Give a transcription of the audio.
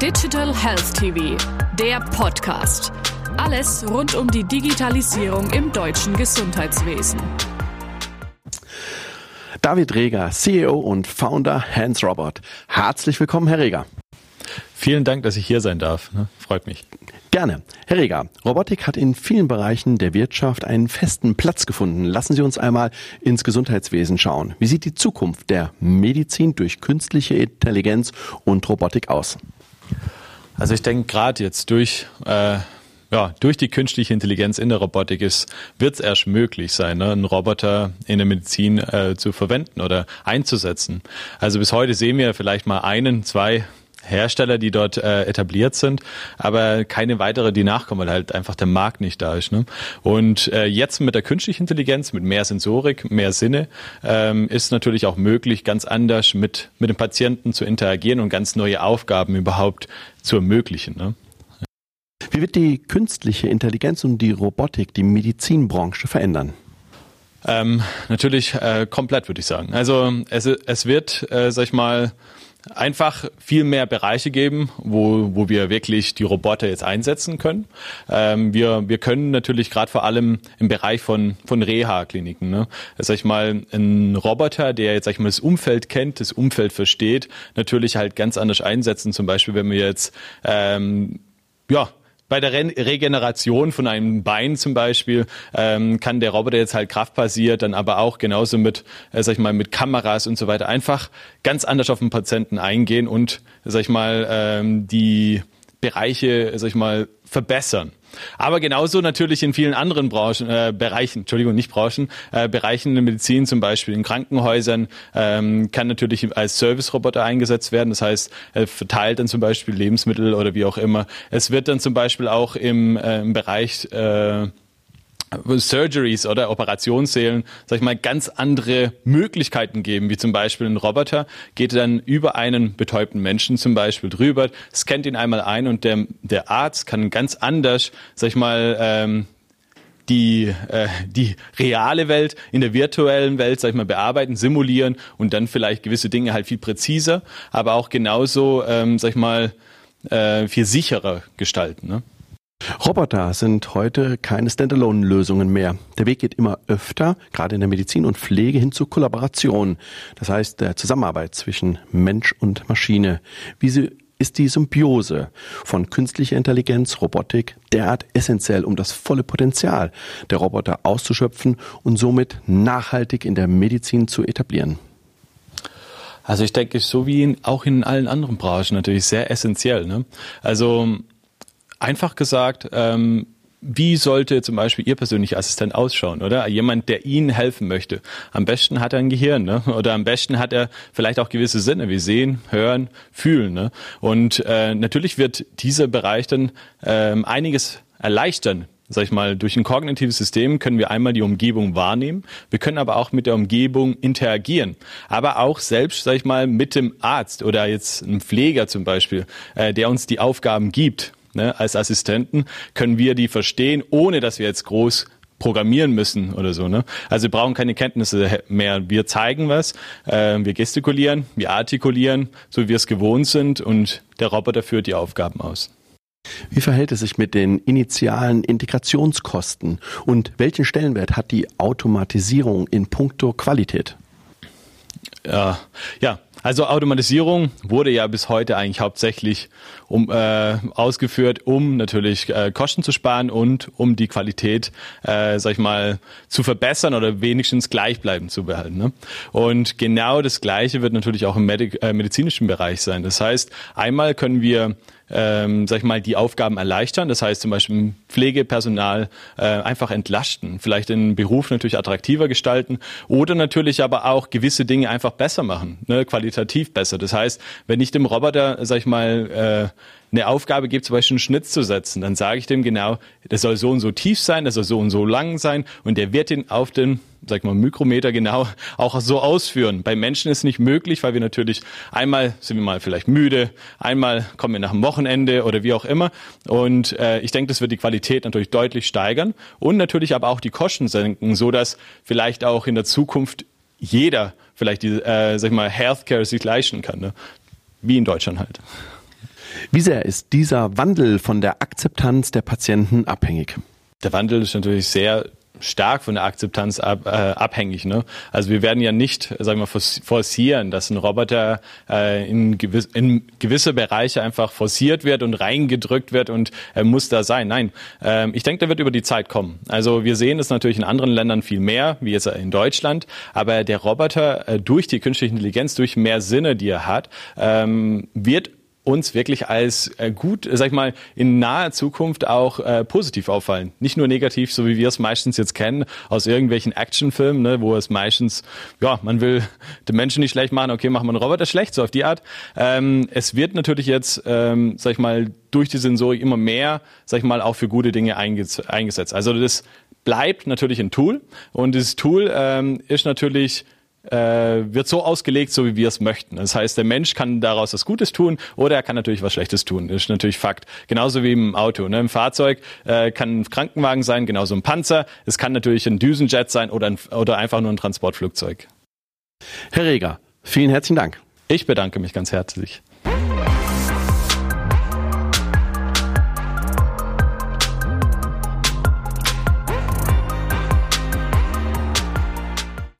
Digital Health TV, der Podcast. Alles rund um die Digitalisierung im deutschen Gesundheitswesen. David Reger, CEO und Founder Hans Robot. Herzlich willkommen, Herr Reger. Vielen Dank, dass ich hier sein darf. Ne? Freut mich. Gerne. Herr Reger, Robotik hat in vielen Bereichen der Wirtschaft einen festen Platz gefunden. Lassen Sie uns einmal ins Gesundheitswesen schauen. Wie sieht die Zukunft der Medizin durch künstliche Intelligenz und Robotik aus? Also ich denke gerade jetzt durch äh, ja, durch die künstliche Intelligenz in der Robotik wird es erst möglich sein, ne, einen Roboter in der Medizin äh, zu verwenden oder einzusetzen. Also bis heute sehen wir vielleicht mal einen, zwei Hersteller, die dort äh, etabliert sind, aber keine weitere, die nachkommen, weil halt einfach der Markt nicht da ist. Ne? Und äh, jetzt mit der künstlichen Intelligenz, mit mehr Sensorik, mehr Sinne, ähm, ist natürlich auch möglich, ganz anders mit, mit dem Patienten zu interagieren und ganz neue Aufgaben überhaupt zu ermöglichen. Ne? Wie wird die künstliche Intelligenz und die Robotik die Medizinbranche verändern? Ähm, natürlich äh, komplett, würde ich sagen. Also es, es wird, äh, sag ich mal, einfach viel mehr Bereiche geben, wo, wo wir wirklich die Roboter jetzt einsetzen können. Ähm, wir, wir können natürlich gerade vor allem im Bereich von, von Reha-Kliniken, ne, sag ich mal, ein Roboter, der jetzt sag ich mal das Umfeld kennt, das Umfeld versteht, natürlich halt ganz anders einsetzen. Zum Beispiel, wenn wir jetzt ähm, ja, bei der Re Regeneration von einem Bein zum Beispiel ähm, kann der Roboter jetzt halt kraftbasiert, dann aber auch genauso mit, äh, sag ich mal, mit Kameras und so weiter einfach ganz anders auf den Patienten eingehen und, sag ich mal, ähm, die Bereiche, sag ich mal, verbessern. Aber genauso natürlich in vielen anderen Branchen, äh, Bereichen, Entschuldigung, nicht Branchen, äh, Bereichen in der Medizin zum Beispiel, in Krankenhäusern, ähm, kann natürlich als Service-Roboter eingesetzt werden. Das heißt, er verteilt dann zum Beispiel Lebensmittel oder wie auch immer. Es wird dann zum Beispiel auch im, äh, im Bereich äh, Surgeries oder Operationssälen, sag ich mal, ganz andere Möglichkeiten geben, wie zum Beispiel ein Roboter geht dann über einen betäubten Menschen zum Beispiel drüber, scannt ihn einmal ein und der, der Arzt kann ganz anders, sag ich mal, ähm, die, äh, die reale Welt in der virtuellen Welt, sag ich mal, bearbeiten, simulieren und dann vielleicht gewisse Dinge halt viel präziser, aber auch genauso, ähm, sag ich mal, äh, viel sicherer gestalten. Ne? Roboter sind heute keine Standalone-Lösungen mehr. Der Weg geht immer öfter, gerade in der Medizin und Pflege, hin zu Kollaboration. Das heißt, der Zusammenarbeit zwischen Mensch und Maschine. Wie ist die Symbiose von künstlicher Intelligenz, Robotik derart essentiell, um das volle Potenzial der Roboter auszuschöpfen und somit nachhaltig in der Medizin zu etablieren? Also ich denke, so wie in, auch in allen anderen Branchen natürlich sehr essentiell. Ne? Also Einfach gesagt, ähm, wie sollte zum Beispiel Ihr persönlicher Assistent ausschauen, oder? Jemand, der Ihnen helfen möchte. Am besten hat er ein Gehirn, ne? Oder am besten hat er vielleicht auch gewisse Sinne wie sehen, hören, fühlen. Ne? Und äh, natürlich wird dieser Bereich dann ähm, einiges erleichtern. Sag ich mal, durch ein kognitives System können wir einmal die Umgebung wahrnehmen. Wir können aber auch mit der Umgebung interagieren. Aber auch selbst, sag ich mal, mit dem Arzt oder jetzt einem Pfleger zum Beispiel, äh, der uns die Aufgaben gibt ne, als Assistenten, können wir die verstehen, ohne dass wir jetzt groß programmieren müssen oder so. Ne? Also wir brauchen keine Kenntnisse mehr. Wir zeigen was, äh, wir gestikulieren, wir artikulieren, so wie wir es gewohnt sind und der Roboter führt die Aufgaben aus. Wie verhält es sich mit den initialen Integrationskosten und welchen Stellenwert hat die Automatisierung in puncto Qualität? Ja, ja, also Automatisierung wurde ja bis heute eigentlich hauptsächlich um, äh, ausgeführt, um natürlich äh, Kosten zu sparen und um die Qualität, äh, sag ich mal, zu verbessern oder wenigstens gleichbleibend zu behalten. Ne? Und genau das Gleiche wird natürlich auch im Medik äh, medizinischen Bereich sein. Das heißt, einmal können wir ähm, sag ich mal, die Aufgaben erleichtern. Das heißt zum Beispiel Pflegepersonal äh, einfach entlasten, vielleicht den Beruf natürlich attraktiver gestalten oder natürlich aber auch gewisse Dinge einfach besser machen, ne, qualitativ besser. Das heißt, wenn ich dem Roboter, sag ich mal, äh, eine Aufgabe gibt, zum Beispiel einen Schnitt zu setzen, dann sage ich dem genau, das soll so und so tief sein, das soll so und so lang sein und der wird ihn auf den sag mal, Mikrometer genau auch so ausführen. Bei Menschen ist es nicht möglich, weil wir natürlich einmal sind wir mal vielleicht müde, einmal kommen wir nach dem Wochenende oder wie auch immer. Und äh, ich denke, das wird die Qualität natürlich deutlich steigern und natürlich aber auch die Kosten senken, so dass vielleicht auch in der Zukunft jeder vielleicht die, äh, sag ich mal, Healthcare sich leisten kann, ne? wie in Deutschland halt. Wie sehr ist dieser Wandel von der Akzeptanz der Patienten abhängig? Der Wandel ist natürlich sehr stark von der Akzeptanz ab, äh, abhängig. Ne? Also wir werden ja nicht, sagen wir, forcieren, dass ein Roboter äh, in, gewiss, in gewisse Bereiche einfach forciert wird und reingedrückt wird und er muss da sein. Nein, ähm, ich denke, der wird über die Zeit kommen. Also wir sehen es natürlich in anderen Ländern viel mehr, wie jetzt in Deutschland, aber der Roboter äh, durch die künstliche Intelligenz, durch mehr Sinne, die er hat, ähm, wird uns wirklich als äh, gut, sag ich mal, in naher Zukunft auch äh, positiv auffallen. Nicht nur negativ, so wie wir es meistens jetzt kennen aus irgendwelchen Actionfilmen, ne, wo es meistens, ja, man will den Menschen nicht schlecht machen, okay, machen wir einen Roboter schlecht, so auf die Art. Ähm, es wird natürlich jetzt, ähm, sag ich mal, durch die Sensorik immer mehr, sag ich mal, auch für gute Dinge eingesetzt. Also das bleibt natürlich ein Tool und dieses Tool ähm, ist natürlich äh, wird so ausgelegt, so wie wir es möchten. Das heißt, der Mensch kann daraus was Gutes tun oder er kann natürlich was Schlechtes tun. Das ist natürlich Fakt. Genauso wie im Auto. Ne? Im Fahrzeug äh, kann ein Krankenwagen sein, genauso ein Panzer. Es kann natürlich ein Düsenjet sein oder, ein, oder einfach nur ein Transportflugzeug. Herr Reger, vielen herzlichen Dank. Ich bedanke mich ganz herzlich.